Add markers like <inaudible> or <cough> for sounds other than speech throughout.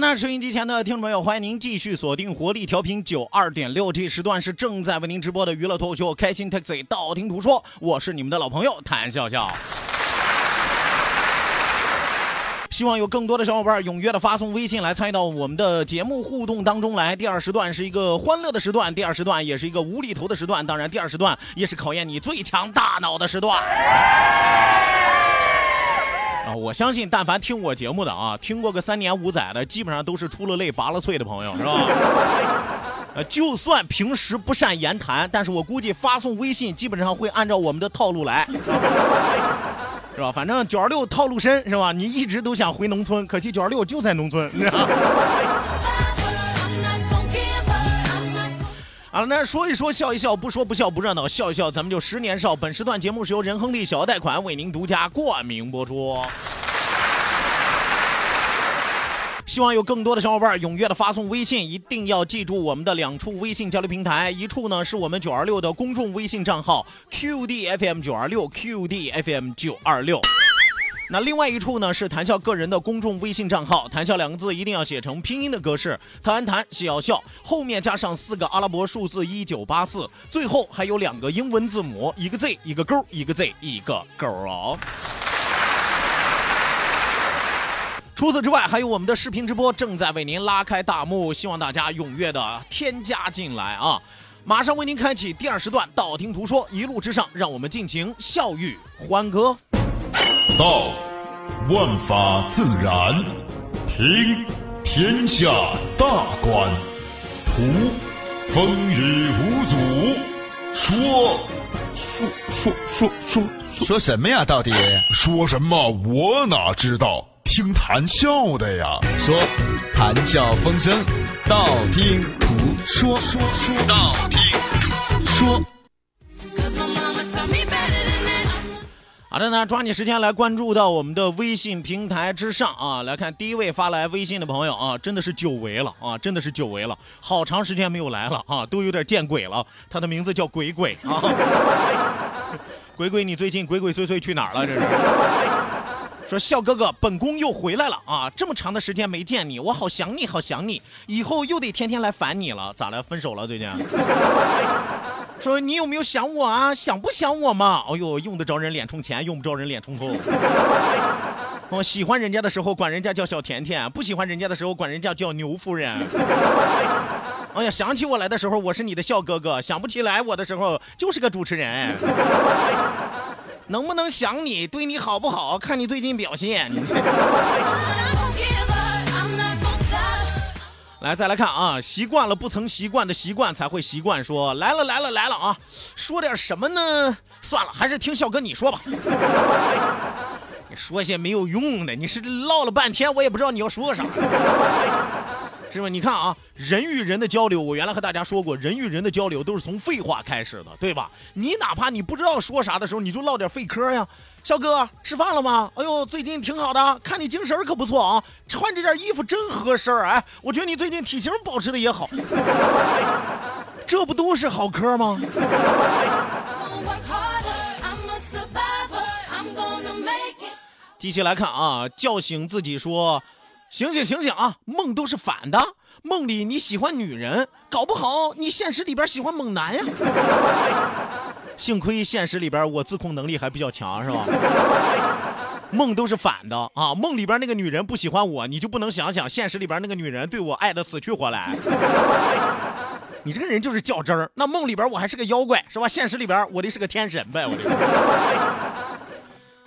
那收音机前的听众朋友，欢迎您继续锁定活力调频九二点六 T 时段，是正在为您直播的娱乐脱口秀《开心 Taxi》，道听途说，我是你们的老朋友谭笑笑。希望有更多的小伙伴踊跃的发送微信来参与到我们的节目互动当中来。第二时段是一个欢乐的时段，第二时段也是一个无厘头的时段，当然第二时段也是考验你最强大脑的时段。啊，我相信，但凡听我节目的啊，听过个三年五载的，基本上都是出了泪拔了萃的朋友，是吧？<laughs> 呃，就算平时不善言谈，但是我估计发送微信基本上会按照我们的套路来，是吧？反正九二六套路深，是吧？你一直都想回农村，可惜九二六就在农村，你知道吗？好了，那说一说，笑一笑，不说不笑不热闹，笑一笑，咱们就十年少。本时段节目是由仁亨利小额贷款为您独家冠名播出。希望有更多的小伙伴踊跃的发送微信，一定要记住我们的两处微信交流平台，一处呢是我们九二六的公众微信账号 QDFM 九二六 QDFM 九二六。那另外一处呢是谈笑个人的公众微信账号，谈笑两个字一定要写成拼音的格式，谈谈笑笑，后面加上四个阿拉伯数字一九八四，最后还有两个英文字母，一个 Z 一个勾，一个 Z 一个勾哦。除此之外，还有我们的视频直播正在为您拉开大幕，希望大家踊跃的添加进来啊！马上为您开启第二时段，道听途说，一路之上，让我们尽情笑语欢歌。道，万法自然；听，天下大观；图，风雨无阻；说，说说说说说什么呀？到底说什么？我哪知道？听谈笑的呀。说，谈笑风生，道听途说，说说道听途说。好的呢，抓紧时间来关注到我们的微信平台之上啊！来看第一位发来微信的朋友啊，真的是久违了啊，真的是久违了，好长时间没有来了啊，都有点见鬼了。他的名字叫鬼鬼啊，<laughs> 鬼鬼，你最近鬼鬼祟祟去哪儿了？这是。说笑哥哥，本宫又回来了啊！这么长的时间没见你，我好想你，好想你，以后又得天天来烦你了。咋了？分手了？最近？说你有没有想我啊？想不想我嘛？哎呦，用得着人脸充钱，用不着人脸充后。我 <laughs> 喜欢人家的时候管人家叫小甜甜，不喜欢人家的时候管人家叫牛夫人。<laughs> 哎呀，想起我来的时候我是你的笑哥哥，想不起来我的时候就是个主持人。<laughs> 能不能想你，对你好不好，看你最近表现。来，再来看啊，习惯了不曾习惯的习惯才会习惯。说来了来了来了啊，说点什么呢？算了，还是听笑哥你说吧。<laughs> 你说些没有用的，你是唠了半天，我也不知道你要说啥。是吧？你看啊，人与人的交流，我原来和大家说过，人与人的交流都是从废话开始的，对吧？你哪怕你不知道说啥的时候，你就唠点废嗑呀。肖哥，吃饭了吗？哎呦，最近挺好的，看你精神可不错啊，穿这件衣服真合身哎，我觉得你最近体型保持的也好，<laughs> 这不都是好嗑吗？继续来看啊，叫醒自己说。醒醒醒醒啊！梦都是反的，梦里你喜欢女人，搞不好你现实里边喜欢猛男呀。<laughs> 幸亏现实里边我自控能力还比较强，是吧？<laughs> 梦都是反的啊！梦里边那个女人不喜欢我，你就不能想想现实里边那个女人对我爱的死去活来？<laughs> 你这个人就是较真儿。那梦里边我还是个妖怪，是吧？现实里边我得是个天神呗，我这。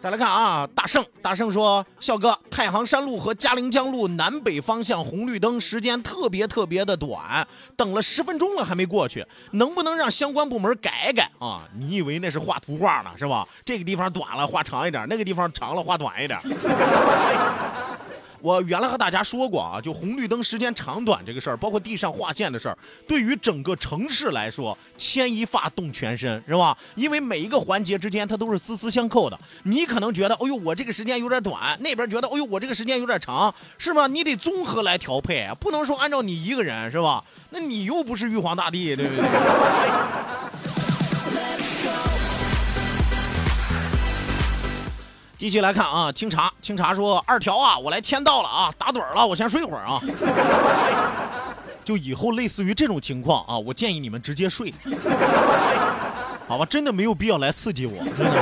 再来看啊，大圣，大圣说，笑哥，太行山路和嘉陵江路南北方向红绿灯时间特别特别的短，等了十分钟了还没过去，能不能让相关部门改改啊？你以为那是画图画呢是吧？这个地方短了画长一点，那个地方长了画短一点。我原来和大家说过啊，就红绿灯时间长短这个事儿，包括地上划线的事儿，对于整个城市来说，牵一发动全身，是吧？因为每一个环节之间它都是丝丝相扣的。你可能觉得，哎呦，我这个时间有点短，那边觉得，哎呦，我这个时间有点长，是吧？你得综合来调配，不能说按照你一个人，是吧？那你又不是玉皇大帝，对不对？继续来看啊，清茶，清茶说二条啊，我来签到了啊，打盹了，我先睡会儿啊。<laughs> 就以后类似于这种情况啊，我建议你们直接睡，好吧？真的没有必要来刺激我，真的。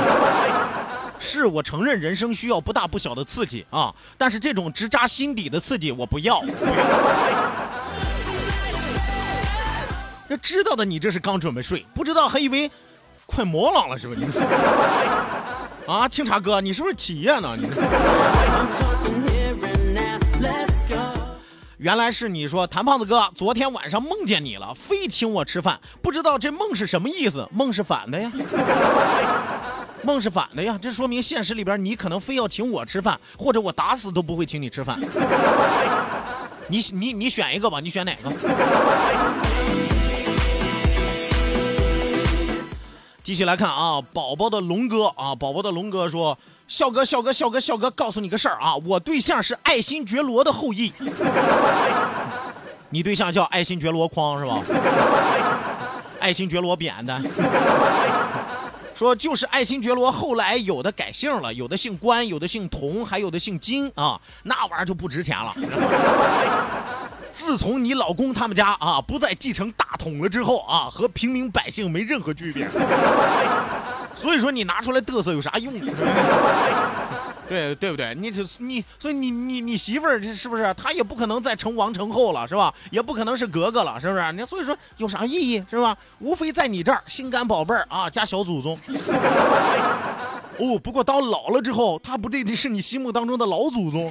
是我承认人生需要不大不小的刺激啊，但是这种直扎心底的刺激我不要。这知道的你这是刚准备睡，不知道还以为快模朗了是吧？你。啊，清茶哥，你是不是起夜呢？你原来是你说谭胖子哥昨天晚上梦见你了，非请我吃饭，不知道这梦是什么意思？梦是反的呀，<laughs> 梦是反的呀，这说明现实里边你可能非要请我吃饭，或者我打死都不会请你吃饭。<laughs> 你你你选一个吧，你选哪个？继续来看啊，宝宝的龙哥啊，宝宝的龙哥说：“笑哥，笑哥，笑哥，笑哥，告诉你个事儿啊，我对象是爱新觉罗的后裔。<laughs> 你对象叫爱新觉罗筐是吧？<laughs> 爱新觉罗扁担。说就是爱新觉罗后来有的改姓了，有的姓关，有的姓童，还有的姓金啊，那玩意儿就不值钱了。”自从你老公他们家啊不再继承大统了之后啊，和平民百姓没任何区别。所以说你拿出来嘚瑟有啥用？对对不对？你这你所以你你你媳妇儿是不是？她也不可能再成王成后了，是吧？也不可能是格格了，是不是？你所以说有啥意义？是吧？无非在你这儿心肝宝贝儿啊加小祖宗。哦，不过到老了之后，他不对，是你心目当中的老祖宗。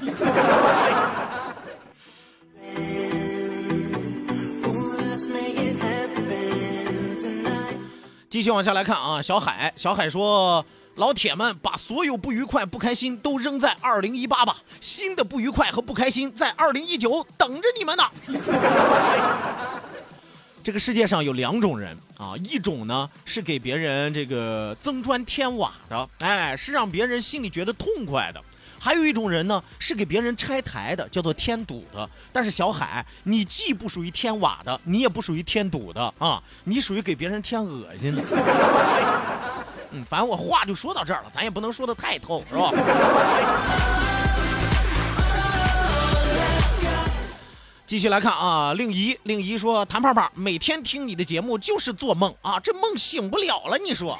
继续往下来看啊，小海，小海说：“老铁们，把所有不愉快、不开心都扔在二零一八吧，新的不愉快和不开心在二零一九等着你们呢。<laughs> ”这个世界上有两种人啊，一种呢是给别人这个增砖添瓦的，哎，是让别人心里觉得痛快的。还有一种人呢，是给别人拆台的，叫做添堵的。但是小海，你既不属于添瓦的，你也不属于添堵的啊，你属于给别人添恶心的。<laughs> 嗯，反正我话就说到这儿了，咱也不能说的太透，是吧？继续来看啊，令仪，令仪说，谭胖胖每天听你的节目就是做梦啊，这梦醒不了了，你说啊？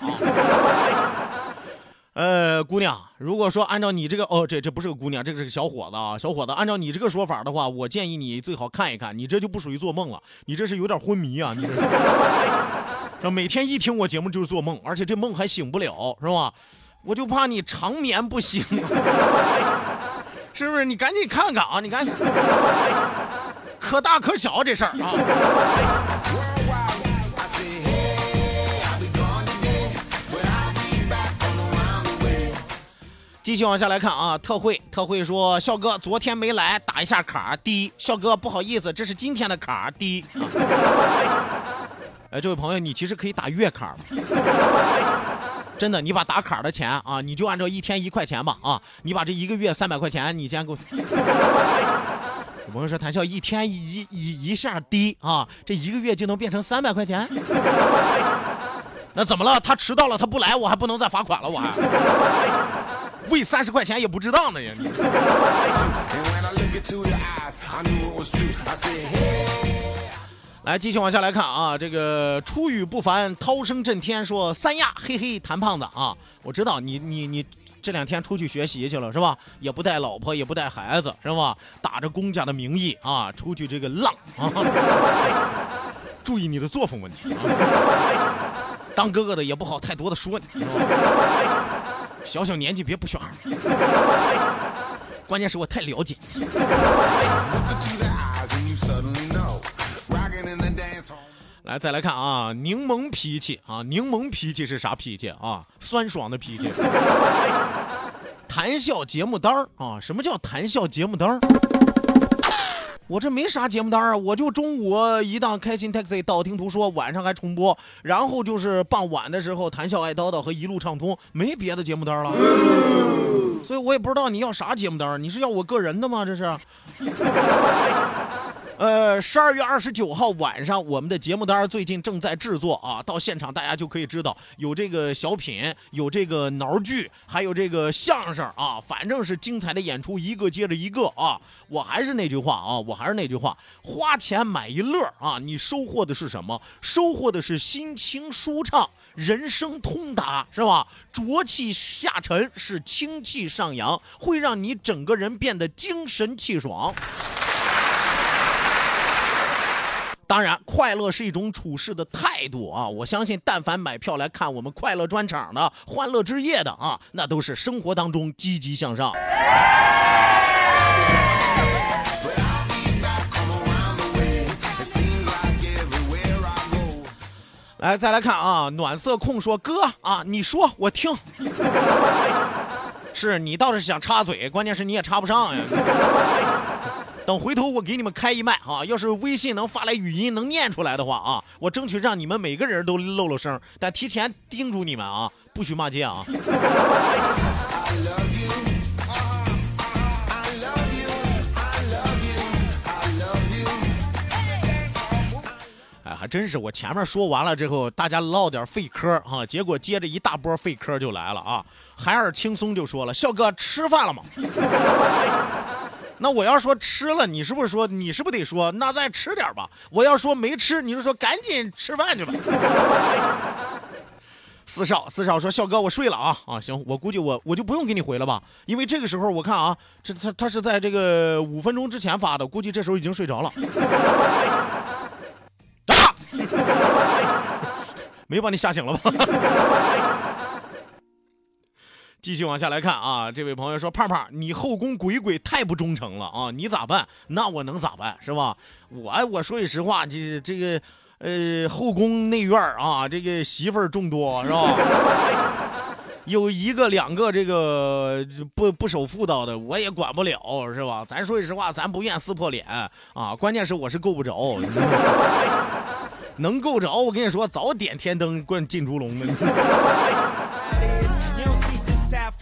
呃，姑娘，如果说按照你这个，哦，这这不是个姑娘，这个是个小伙子啊，小伙子，按照你这个说法的话，我建议你最好看一看，你这就不属于做梦了，你这是有点昏迷啊，你这 <laughs> 每天一听我节目就是做梦，而且这梦还醒不了，是吧？我就怕你长眠不醒，<laughs> 是不是？你赶紧看看啊，你赶紧，<laughs> 可大可小这事儿啊。继续往下来看啊，特惠特惠说，笑哥昨天没来，打一下卡低。笑哥不好意思，这是今天的卡低。<laughs> 哎，这位朋友，你其实可以打月卡，<laughs> 真的，你把打卡的钱啊，你就按照一天一块钱吧啊，你把这一个月三百块钱，你先给我。有朋友说谈笑一天一一一下低啊，这一个月就能变成三百块钱？<laughs> 那怎么了？他迟到了，他不来，我还不能再罚款了，我还。为三十块钱也不值当的呀！<laughs> 来，继续往下来看啊，这个出语不凡，涛声震天，说三亚，嘿嘿，谭胖子啊，我知道你你你这两天出去学习去了是吧？也不带老婆，也不带孩子是吧？打着公家的名义啊，出去这个浪啊，<laughs> 注意你的作风问题啊。<laughs> 当哥哥的也不好太多的说你，小小年纪别不学好。关键是我太了解。来，再来看啊，柠檬脾气啊，柠檬脾气是啥脾气啊？酸爽的脾气。谈笑节目单儿啊？什么叫谈笑节目单儿？我这没啥节目单啊，我就中午一档开心 taxi，道听途说，晚上还重播，然后就是傍晚的时候谈笑爱叨叨和一路畅通，没别的节目单了。所以我也不知道你要啥节目单，你是要我个人的吗？这是。呃，十二月二十九号晚上，我们的节目单最近正在制作啊，到现场大家就可以知道，有这个小品，有这个挠剧，还有这个相声啊，反正是精彩的演出，一个接着一个啊。我还是那句话啊，我还是那句话，花钱买一乐啊，你收获的是什么？收获的是心情舒畅，人生通达，是吧？浊气下沉是清气上扬，会让你整个人变得精神气爽。当然，快乐是一种处事的态度啊！我相信，但凡买票来看我们快乐专场的、欢乐之夜的啊，那都是生活当中积极向上。来，再来看啊，暖色控说：“哥啊，你说我听。<laughs> ”是你倒是想插嘴，关键是你也插不上呀。等回头我给你们开一麦啊！要是微信能发来语音能念出来的话啊，我争取让你们每个人都露露声。但提前叮嘱你们啊，不许骂街啊！哎，还真是，我前面说完了之后，大家唠点废嗑啊，结果接着一大波废嗑就来了啊！海尔轻松就说了：“笑哥，吃饭了吗？”那我要说吃了，你是不是说你是不是得说那再吃点吧？我要说没吃，你就说赶紧吃饭去吧。<laughs> 四少四少说笑哥我睡了啊啊行，我估计我我就不用给你回了吧，因为这个时候我看啊，这他他是在这个五分钟之前发的，估计这时候已经睡着了。啊！<laughs> <laughs> 没把你吓醒了吧？继续往下来看啊，这位朋友说：“胖胖，你后宫鬼鬼太不忠诚了啊！你咋办？那我能咋办？是吧？我我说句实话，这这个呃后宫内院啊，这个媳妇儿众多是吧？<laughs> 有一个两个这个不不守妇道的，我也管不了是吧？咱说句实话，咱不愿撕破脸啊！关键是我是够不着，<laughs> 能够着，我跟你说，早点天灯灌进猪笼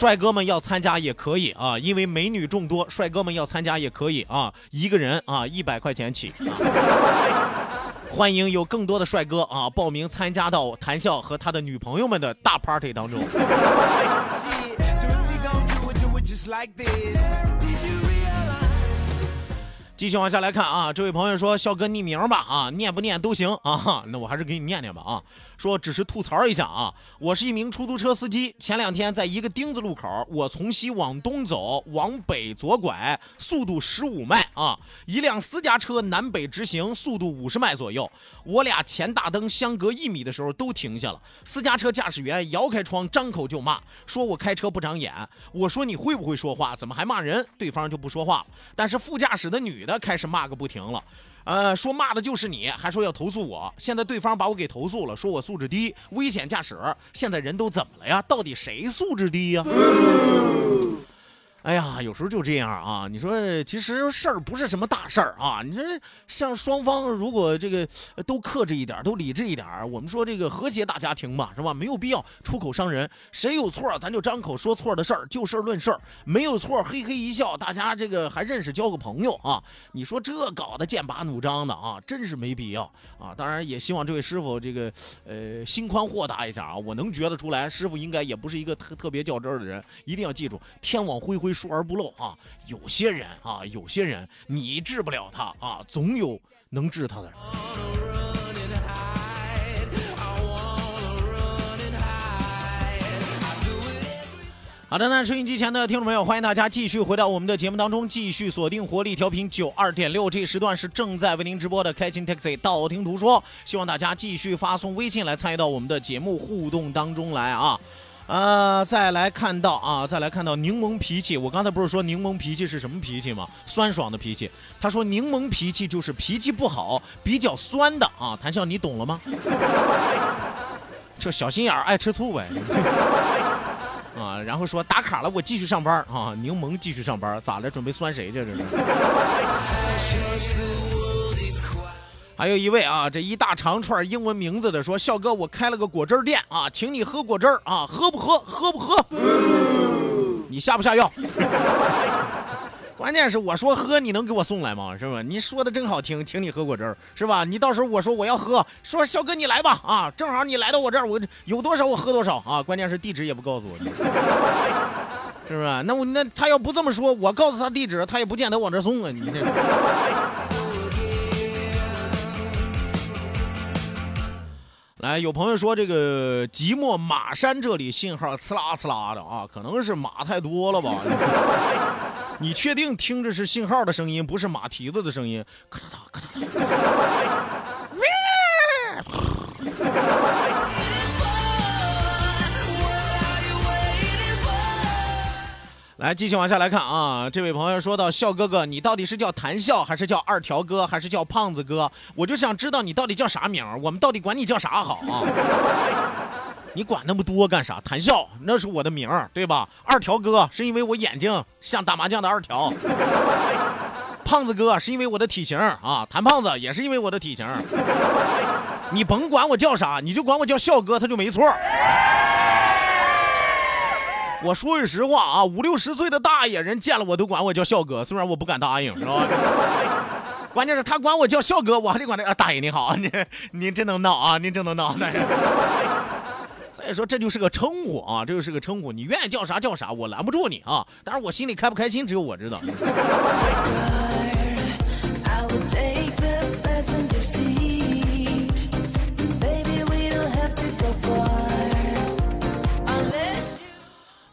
帅哥们要参加也可以啊，因为美女众多，帅哥们要参加也可以啊，一个人啊一百块钱起。欢迎有更多的帅哥啊报名参加到谈笑和他的女朋友们的大 party 当中。继续往下来看啊，这位朋友说笑哥匿名吧啊，念不念都行啊，那我还是给你念念吧啊。说只是吐槽一下啊，我是一名出租车司机。前两天在一个丁字路口，我从西往东走，往北左拐，速度十五迈啊。一辆私家车南北直行，速度五十迈左右。我俩前大灯相隔一米的时候都停下了。私家车驾驶员摇开窗，张口就骂，说我开车不长眼。我说你会不会说话？怎么还骂人？对方就不说话了。但是副驾驶的女的开始骂个不停了。呃，说骂的就是你，还说要投诉我。现在对方把我给投诉了，说我素质低，危险驾驶。现在人都怎么了呀？到底谁素质低呀？哎呀，有时候就这样啊。你说，其实事儿不是什么大事儿啊。你说，像双方如果这个都克制一点，都理智一点，我们说这个和谐大家庭嘛，是吧？没有必要出口伤人，谁有错咱就张口说错的事儿，就事论事儿，没有错嘿嘿一笑，大家这个还认识，交个朋友啊。你说这搞得剑拔弩张的啊，真是没必要啊。当然也希望这位师傅这个呃心宽豁达一下啊。我能觉得出来，师傅应该也不是一个特特别较真儿的人，一定要记住，天网恢恢。疏而不漏啊！有些人啊，有些人你治不了他啊，总有能治他的人。好的，那收音机前的听众朋友，欢迎大家继续回到我们的节目当中，继续锁定活力调频九二点六，这时段是正在为您直播的开心 Taxi 道听途说，希望大家继续发送微信来参与到我们的节目互动当中来啊。呃，再来看到啊，再来看到柠檬脾气。我刚才不是说柠檬脾气是什么脾气吗？酸爽的脾气。他说柠檬脾气就是脾气不好，比较酸的啊。谭笑，你懂了吗？<laughs> 这小心眼儿，爱吃醋呗。<laughs> 啊，然后说打卡了，我继续上班啊。柠檬继续上班，咋了？准备酸谁去？这是。还有一位啊，这一大长串英文名字的说：“笑哥，我开了个果汁店啊，请你喝果汁啊，喝不喝？喝不喝？你下不下药？关键是我说喝，你能给我送来吗？是吧？你说的真好听，请你喝果汁是吧？你到时候我说我要喝，说笑哥你来吧啊，正好你来到我这儿，我有多少我喝多少啊。关键是地址也不告诉我，是不是？那我那他要不这么说，我告诉他地址，他也不见得往这送啊。你这。”来，有朋友说这个即墨马山这里信号呲啦呲啦的啊，可能是马太多了吧？<laughs> 你确定听着是信号的声音，不是马蹄子的声音？咔嚓咔嗒。来，继续往下来看啊！这位朋友说到：“笑哥哥，你到底是叫谭笑，还是叫二条哥，还是叫胖子哥？我就想知道你到底叫啥名我们到底管你叫啥好啊？<laughs> 你管那么多干啥？谭笑那是我的名儿对吧？二条哥是因为我眼睛像打麻将的二条，<laughs> 胖子哥是因为我的体型啊，谭胖子也是因为我的体型。你甭管我叫啥，你就管我叫笑哥，他就没错。”我说句实话啊，五六十岁的大爷人见了我都管我叫笑哥，虽然我不敢答应，是吧？<laughs> 关键是他管我叫笑哥，我还得管他啊，大爷您好，您您真能闹啊，您真能闹。<laughs> 所以说这就是个称呼啊，这就是个称呼，你愿意叫啥叫啥，我拦不住你啊。但是我心里开不开心，只有我知道。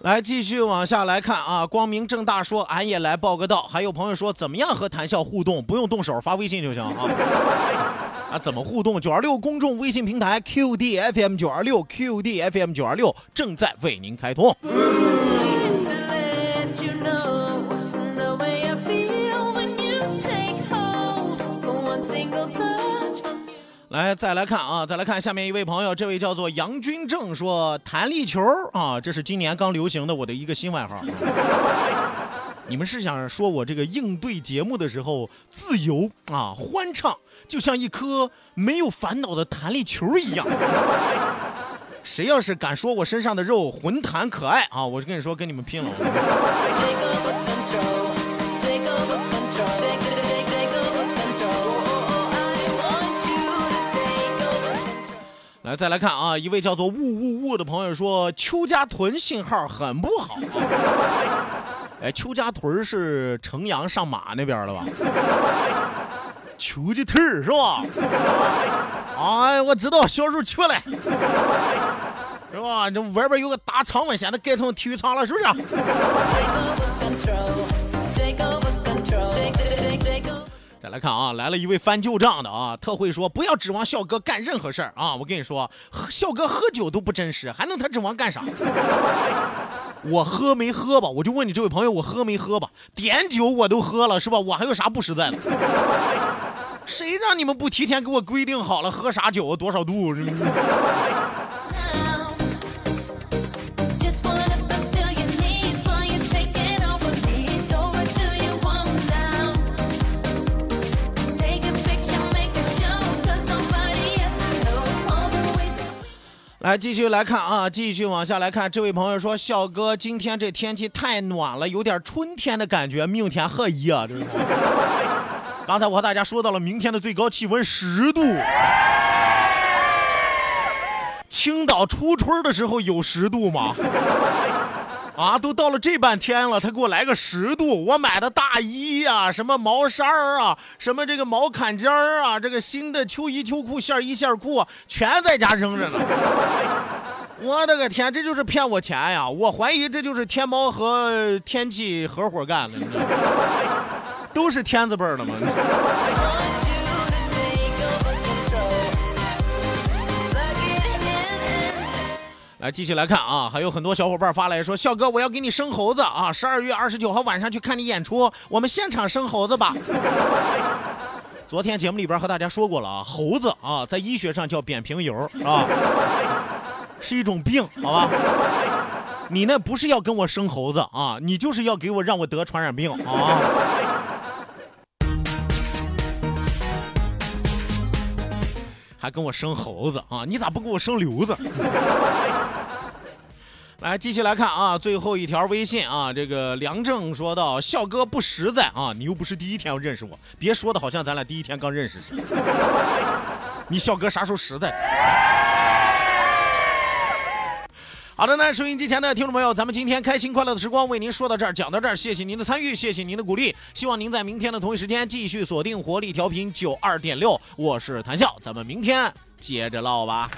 来继续往下来看啊！光明正大说，俺也来报个到。还有朋友说，怎么样和谈笑互动？不用动手，发微信就行啊！啊，怎么互动？九二六公众微信平台 QDFM 九二六 QDFM 九二六正在为您开通。来，再来看啊，再来看下面一位朋友，这位叫做杨军正，说弹力球啊，这是今年刚流行的我的一个新外号。你们是想说我这个应对节目的时候自由啊，欢畅，就像一颗没有烦恼的弹力球一样。谁要是敢说我身上的肉浑弹可爱啊，我就跟你说，跟你们拼了。来，再来看啊！一位叫做“雾雾雾”的朋友说：“邱家屯信号很不好。”哎，邱家屯是城阳上马那边的吧？邱家屯是吧？哎，我知道，小时候去了，是吧？这外边有个大场馆，现在改成体育场了，是不是？再来看啊，来了一位翻旧账的啊，特会说不要指望笑哥干任何事儿啊！我跟你说，笑哥喝酒都不真实，还能他指望干啥？<laughs> 我喝没喝吧？我就问你这位朋友，我喝没喝吧？点酒我都喝了是吧？我还有啥不实在的？谁让你们不提前给我规定好了喝啥酒多少度？来继续来看啊，继续往下来看。这位朋友说：“笑哥，今天这天气太暖了，有点春天的感觉。明天很热。”这刚才我和大家说到了明天的最高气温十度。青岛初春的时候有十度吗？啊，都到了这半天了，他给我来个十度，我买的大衣呀，什么毛衫儿啊，什么这个毛坎肩儿啊，这个新的秋衣秋裤、线衣线裤，全在家扔着呢。<laughs> 我的个天，这就是骗我钱呀！我怀疑这就是天猫和天气合伙干的，<laughs> 都是天字辈的嘛。来，继续来看啊，还有很多小伙伴发来说：“笑哥，我要给你生猴子啊！十二月二十九号晚上去看你演出，我们现场生猴子吧。<laughs> ”昨天节目里边和大家说过了啊，猴子啊，在医学上叫扁平疣啊，是一种病，好吧？你那不是要跟我生猴子啊，你就是要给我让我得传染病啊！还跟我生猴子啊？你咋不给我生瘤子？<laughs> 来，继续来看啊，最后一条微信啊，这个梁正说道：“笑哥不实在啊，你又不是第一天要认识我，别说的好像咱俩第一天刚认识似的。<laughs> 你笑哥啥时候实在？”好的那，收音机前的听众朋友，咱们今天开心快乐的时光为您说到这儿，讲到这儿，谢谢您的参与，谢谢您的鼓励，希望您在明天的同一时间继续锁定活力调频九二点六，我是谭笑，咱们明天接着唠吧。